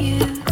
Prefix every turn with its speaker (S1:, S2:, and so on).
S1: you?